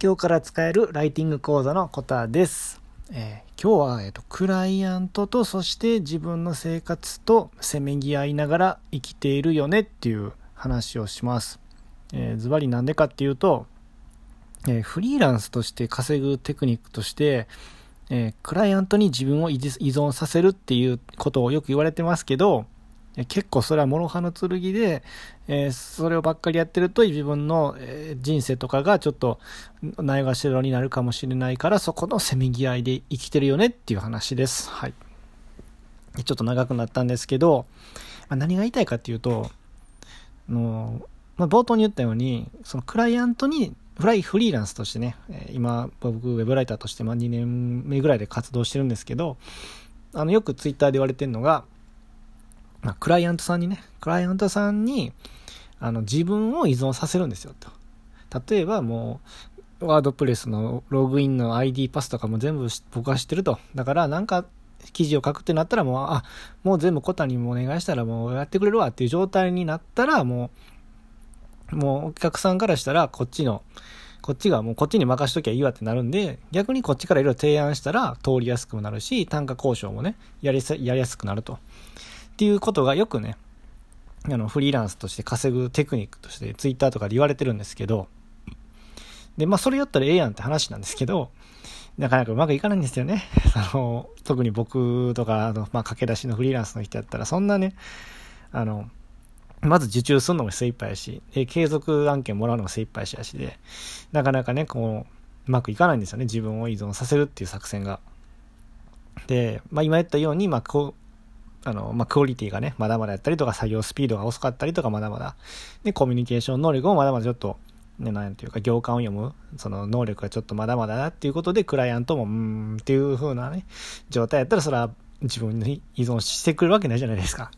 今日から使えるライティング講座のコタです。えー、今日は、えーと、クライアントとそして自分の生活とせめぎ合いながら生きているよねっていう話をします。え、ズバリなんでかっていうと、えー、フリーランスとして稼ぐテクニックとして、えー、クライアントに自分を依存させるっていうことをよく言われてますけど、結構それは諸刃の剣で、えー、それをばっかりやってると自分の、え、人生とかがちょっとないがしろになるかもしれないからそこのせめぎ合いで生きてるよねっていう話です。はい。ちょっと長くなったんですけど、まあ、何が言いたいかっていうと、あのまあ、冒頭に言ったように、そのクライアントにフライフリーランスとしてね、今僕ウェブライターとしてま2年目ぐらいで活動してるんですけど、あのよくツイッターで言われてるのが、まあ、クライアントさんにね、クライアントさんに、あの、自分を依存させるんですよ、と。例えばもう、ワードプレスのログインの ID パスとかも全部僕は知ってると。だからなんか記事を書くってなったらもう、あ、もう全部コタにもお願いしたらもうやってくれるわっていう状態になったらもう、もうお客さんからしたらこっちの、こっちがもうこっちに任しときゃいいわってなるんで、逆にこっちからいろいろ提案したら通りやすくもなるし、単価交渉もね、やりやすくなると。っていうことがよくね、あの、フリーランスとして稼ぐテクニックとしてツイッターとかで言われてるんですけど、で、まあそれやったらええやんって話なんですけど、なかなかうまくいかないんですよね。あの、特に僕とか、あの、まあ駆け出しのフリーランスの人やったら、そんなね、あの、まず受注するのも精一杯やし、で、継続案件もらうのも精一杯やしで、なかなかね、こう、うまくいかないんですよね。自分を依存させるっていう作戦が。で、まあ今言ったように、まあこう、あの、まあ、クオリティがね、まだまだやったりとか、作業スピードが遅かったりとか、まだまだ、で、コミュニケーション能力もまだまだちょっと、ね、なんていうか、行間を読む、その能力がちょっとまだまだだっていうことで、クライアントも、うーん、っていう風なね、状態やったら、それは自分に依存してくるわけないじゃないですか。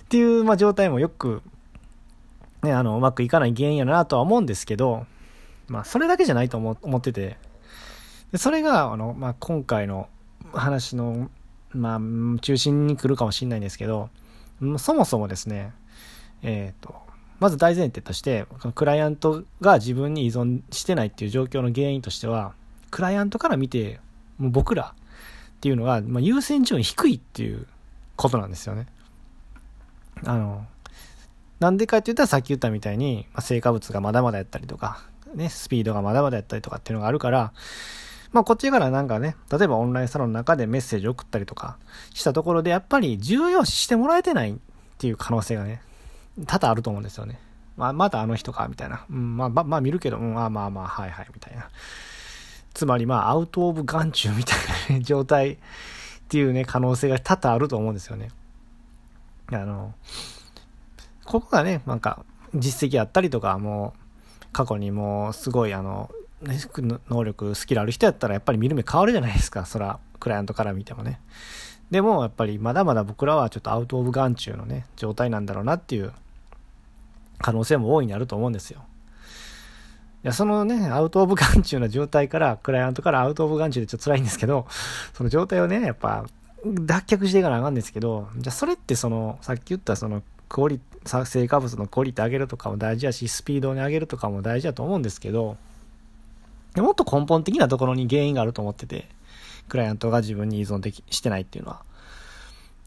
っていう、まあ、状態もよく、ね、あの、うまくいかない原因やなとは思うんですけど、まあ、それだけじゃないと思思ってて、でそれが、あの、まあ、今回の話のまあ、中心に来るかもしれないんですけど、そもそもですね、えっ、ー、と、まず大前提として、クライアントが自分に依存してないっていう状況の原因としては、クライアントから見て、もう僕らっていうのが、まあ、優先順位低いっていうことなんですよね。あの、なんでかって言ったらさっき言ったみたいに、まあ、成果物がまだまだやったりとか、ね、スピードがまだまだやったりとかっていうのがあるから、まあこっちからなんかね、例えばオンラインサロンの中でメッセージ送ったりとかしたところでやっぱり重要視してもらえてないっていう可能性がね、多々あると思うんですよね。まあまだあの人か、みたいな。うん、まあまあ、まあ見るけど、うん、まあまあまあ、はいはい、みたいな。つまりまあアウトオブ眼中みたいな、ね、状態っていうね、可能性が多々あると思うんですよね。あの、ここがね、なんか実績あったりとか、もう過去にもうすごいあの、能力、スキルある人やったらやっぱり見る目変わるじゃないですか。そら、クライアントから見てもね。でも、やっぱりまだまだ僕らはちょっとアウトオブ眼中のね、状態なんだろうなっていう可能性も大いにあると思うんですよ。いや、そのね、アウトオブ眼中の状態から、クライアントからアウトオブ眼中でちょっと辛いんですけど、その状態をね、やっぱ、脱却していかなあかんですけど、じゃあそれってその、さっき言ったその、クオリ、成果物のクオリティ上げるとかも大事やし、スピードに上げるとかも大事だと思うんですけど、でもっと根本的なところに原因があると思ってて、クライアントが自分に依存できしてないっていうのは。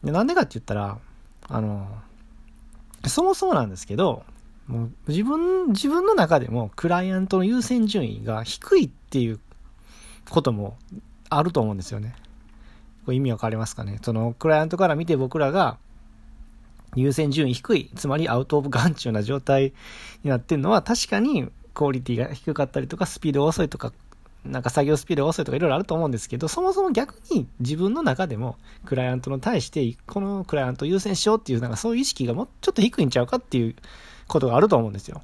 で、なんでかって言ったら、あの、そもそもなんですけど、もう自分、自分の中でもクライアントの優先順位が低いっていうこともあると思うんですよね。これ意味わかりますかね？そのクライアントから見て僕らが優先順位低い、つまりアウトオブ眼中な状態になってるのは確かにクオリティが低かったりとか、スピード遅いとか、なんか作業スピードが遅いとかいろいろあると思うんですけど、そもそも逆に自分の中でもクライアントに対して、このクライアントを優先しようっていう、なんかそういう意識がもうちょっと低いんちゃうかっていうことがあると思うんですよ。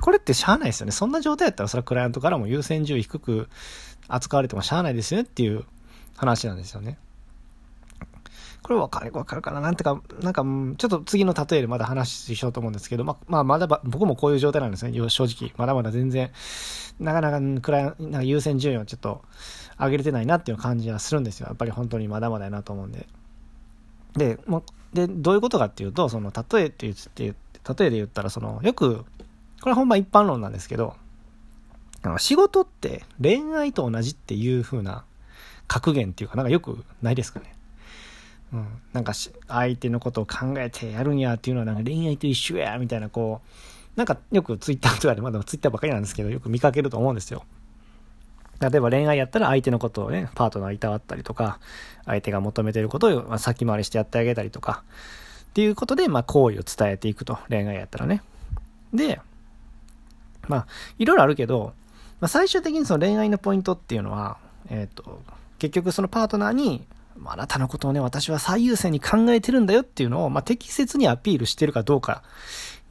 これってしゃあないですよね。そんな状態やったらそれはクライアントからも優先順位低く扱われてもしゃあないですよねっていう話なんですよね。これわかる、わかるかな？なんてか、なんか、ちょっと次の例えでまだ話しようと思うんですけど、まあ、まあ、まだ、僕もこういう状態なんですね。正直。まだまだ全然、なかなか、くらい、なんか優先順位をちょっと上げれてないなっていう感じはするんですよ。やっぱり本当にまだまだやなと思うんで。で、もで、どういうことかっていうと、その、例えって言って、例えで言ったら、その、よく、これ本番一般論なんですけど、あの仕事って恋愛と同じっていう風な格言っていうかなんかよくないですかね？なんか相手のことを考えてやるんやっていうのはなんか恋愛と一緒やみたいなこうなんかよくツイッターとかでまだツイッターばかりなんですけどよく見かけると思うんですよ。例えば恋愛やったら相手のことをね、パートナーいたわったりとか、相手が求めてることを先回りしてやってあげたりとか、っていうことで、まあ、好意を伝えていくと。恋愛やったらね。で、まあ、いろいろあるけど、まあ、最終的にその恋愛のポイントっていうのは、えっ、ー、と、結局そのパートナーに、あなたのことをね、私は最優先に考えてるんだよっていうのを、まあ、適切にアピールしてるかどうか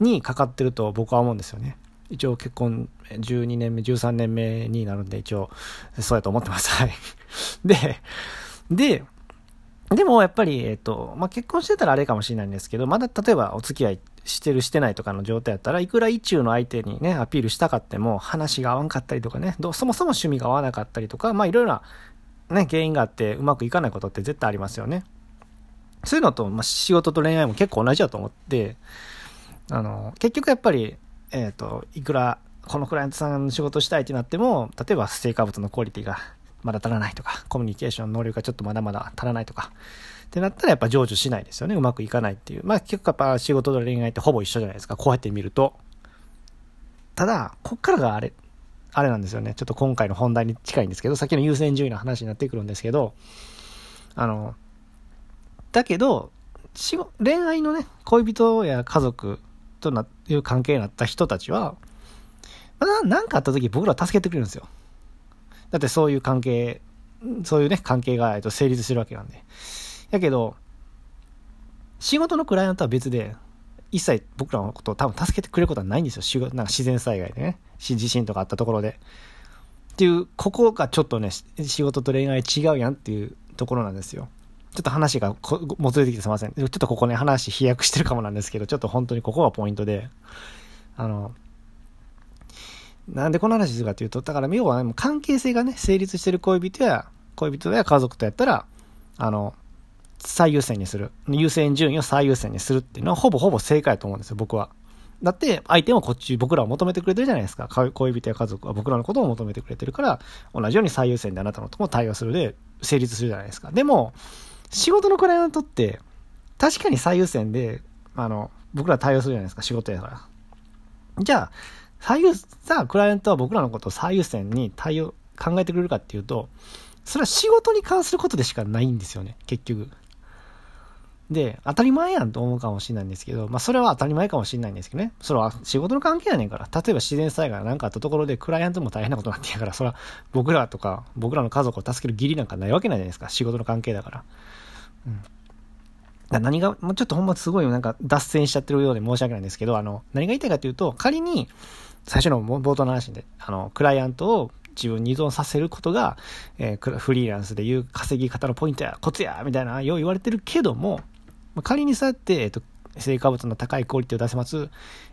にかかってると僕は思うんですよね。一応結婚12年目、13年目になるんで、一応、そうやと思ってます。はい。で、で、でもやっぱり、えっ、と、まあ、結婚してたらあれかもしれないんですけど、まだ例えばお付き合いしてるしてないとかの状態やったらいくら意中の相手にねアピールしたかっても話が合わんかったりとかねどそもそも趣味が合わなかったりとかまあいろいろなね原因があってうまくいかないことって絶対ありますよねそういうのと、まあ、仕事と恋愛も結構同じだと思ってあの結局やっぱりえっ、ー、といくらこのクライアントさんの仕事したいってなっても例えば成果物のクオリティがまだ足らないとかコミュニケーション能力がちょっとまだまだ足らないとかってなったらやっぱ成就しないですよね。うまくいかないっていう。まあ結構やっぱ仕事と恋愛ってほぼ一緒じゃないですか。こうやって見ると。ただ、こっからがあれ、あれなんですよね。ちょっと今回の本題に近いんですけど、さっきの優先順位の話になってくるんですけど、あの、だけど、恋愛のね、恋人や家族とないう関係になった人たちは、何かあった時僕ら助けてくれるんですよ。だってそういう関係、そういうね、関係が成立してるわけなんで。やけど、仕事のクライアントは別で、一切僕らのことを多分助けてくれることはないんですよ。なんか自然災害でね。地震とかあったところで。っていう、ここがちょっとね、仕事と恋愛違うやんっていうところなんですよ。ちょっと話がもつれてきてすいません。ちょっとここね、話飛躍してるかもなんですけど、ちょっと本当にここがポイントで、あの、なんでこの話するかというと、だから要は、ね、関係性がね、成立してる恋人や、恋人や家族とやったら、あの、最優先にする。優先順位を最優先にするっていうのはほぼほぼ正解だと思うんですよ、僕は。だって、相手もこっち、僕らを求めてくれてるじゃないですか。恋人や家族は僕らのことを求めてくれてるから、同じように最優先であなたのとも対応するで、成立するじゃないですか。でも、仕事のクライアントって、確かに最優先で、あの、僕ら対応するじゃないですか、仕事やから。じゃあ、最優、さあ、クライアントは僕らのことを最優先に対応、考えてくれるかっていうと、それは仕事に関することでしかないんですよね、結局。で、当たり前やんと思うかもしれないんですけど、まあそれは当たり前かもしれないんですけどね。それは仕事の関係やねんから。例えば自然災害なんかあったところでクライアントも大変なことになってやから、それは僕らとか僕らの家族を助ける義理なんかないわけないじゃないですか。仕事の関係だから。うん。だ何が、もうちょっとほんますごいなんか脱線しちゃってるようで申し訳ないんですけど、あの、何が言いたいかというと、仮に、最初の冒頭の話で、あの、クライアントを自分に依存させることが、えー、フリーランスでいう稼ぎ方のポイントや、コツや、みたいな、よう言われてるけども、まあ、仮にそうやって、えっと、成果物の高いクオリティを出せます。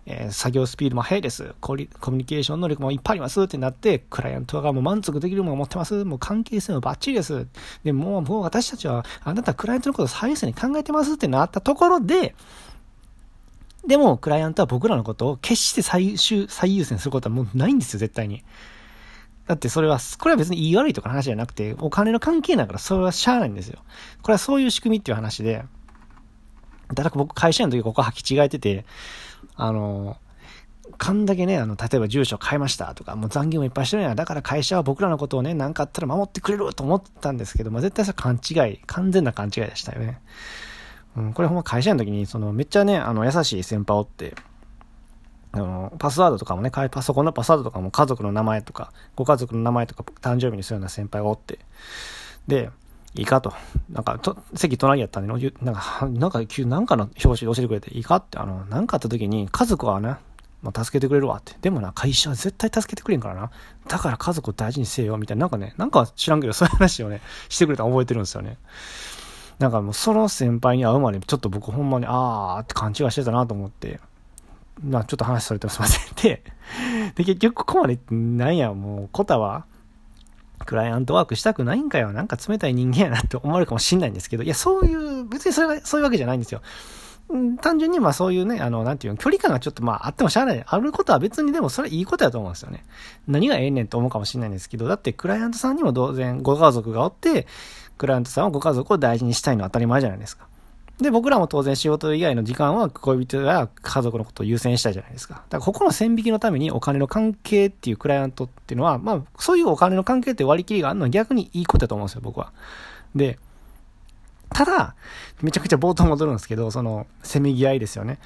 えー、作業スピードも速いです。コミュニケーション能力もいっぱいありますってなって、クライアントがもう満足できるものを持ってます。もう関係性もバッチリです。で、もう、もう私たちは、あなたクライアントのことを最優先に考えてますってなったところで、でも、クライアントは僕らのことを決して最終、最優先することはもうないんですよ、絶対に。だってそれは、これは別に言い悪いとかの話じゃなくて、お金の関係だからそれはしゃあないんですよ。これはそういう仕組みっていう話で、だから僕会社員の時ここ履き違えてて、あの、かんだけね、あの、例えば住所変えましたとか、もう残業もいっぱいしてるんや。だから会社は僕らのことをね、何かあったら守ってくれると思ったんですけど、まあ、絶対それ勘違い、完全な勘違いでしたよね。うん、これほんま会社員の時に、その、めっちゃね、あの、優しい先輩おって、あの、パスワードとかもね、パソコンのパスワードとかも家族の名前とか、ご家族の名前とか誕生日にするような先輩がおって、で、いいかと。なんか、と、席隣やったんで、なんか、なんか、急、なんかの表紙で教えてくれて、いいかって、あの、なんかあった時に、家族はね、まあ、助けてくれるわって。でもな、会社は絶対助けてくれんからな。だから家族を大事にせよ、みたいな、なんかね、なんか知らんけど、そういう話をね、してくれたの覚えてるんですよね。なんかもう、その先輩に会うまで、ちょっと僕ほんまに、あーって勘違いしてたなと思って、まあ、ちょっと話されてすいません。で、で、結局ここまで、なんや、もう、コタは、クライアントワークしたくないんかよ。なんか冷たい人間やなって思われるかもしんないんですけど、いや、そういう、別にそれが、そういうわけじゃないんですよ。単純にまあそういうね、あの、なんていうの、距離感がちょっとまああってもしゃあない。あることは別にでもそれいいことやと思うんですよね。何がええねんと思うかもしれないんですけど、だってクライアントさんにも当然ご家族がおって、クライアントさんはご家族を大事にしたいのは当たり前じゃないですか。で、僕らも当然仕事以外の時間は恋人や家族のことを優先したいじゃないですか。だからここの線引きのためにお金の関係っていうクライアントっていうのは、まあ、そういうお金の関係って割り切りがあるのは逆にいいことだと思うんですよ、僕は。で、ただ、めちゃくちゃ冒頭戻るんですけど、その、せめぎ合いですよね。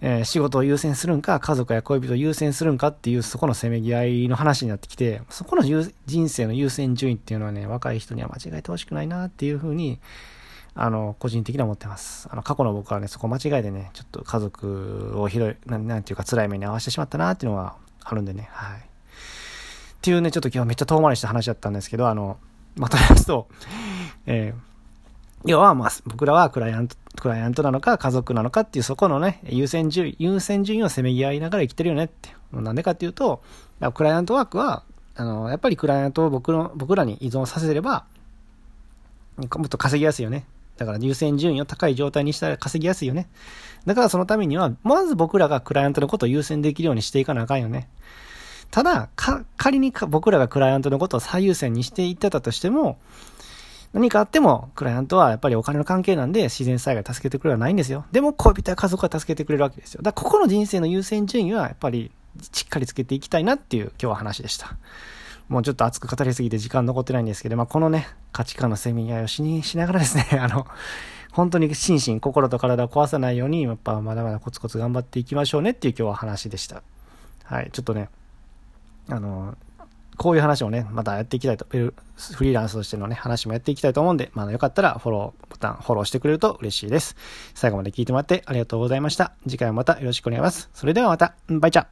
えー、仕事を優先するんか、家族や恋人を優先するんかっていう、そこのせめぎ合いの話になってきて、そこの人生の優先順位っていうのはね、若い人には間違えてほしくないなっていうふうに、あの、個人的には思ってます。あの、過去の僕はね、そこ間違えてね、ちょっと家族をひどい、ななんていうか辛い目に遭わせてしまったなっていうのはあるんでね、はい。っていうね、ちょっと今日めっちゃ遠回りした話だったんですけど、あの、まとめますと、えー、要は、まあ、僕らはクライアント、クライアントなのか家族なのかっていうそこのね、優先順位、優先順位をせめぎ合いながら生きてるよねって。なんでかっていうと、クライアントワークは、あの、やっぱりクライアントを僕の、僕らに依存させれば、もっと稼ぎやすいよね。だから優先順位を高い状態にしたら稼ぎやすいよね。だからそのためには、まず僕らがクライアントのことを優先できるようにしていかなあかんよね。ただ、仮に僕らがクライアントのことを最優先にしていってたとしても、何かあっても、クライアントはやっぱりお金の関係なんで自然災害助けてくれはないんですよ。でも恋人や家族は助けてくれるわけですよ。だからここの人生の優先順位はやっぱりしっかりつけていきたいなっていう今日は話でした。もうちょっと熱く語りすぎて時間残ってないんですけど、まあ、このね、価値観のせめぎ合いをしにしながらですね、あの、本当に心身、心と体を壊さないように、やっぱまだまだコツコツ頑張っていきましょうねっていう今日は話でした。はい、ちょっとね、あの、こういう話をね、またやっていきたいと、フリーランスとしてのね、話もやっていきたいと思うんで、まあ、よかったらフォローボタン、フォローしてくれると嬉しいです。最後まで聞いてもらってありがとうございました。次回もまたよろしくお願いします。それではまた、バイチャ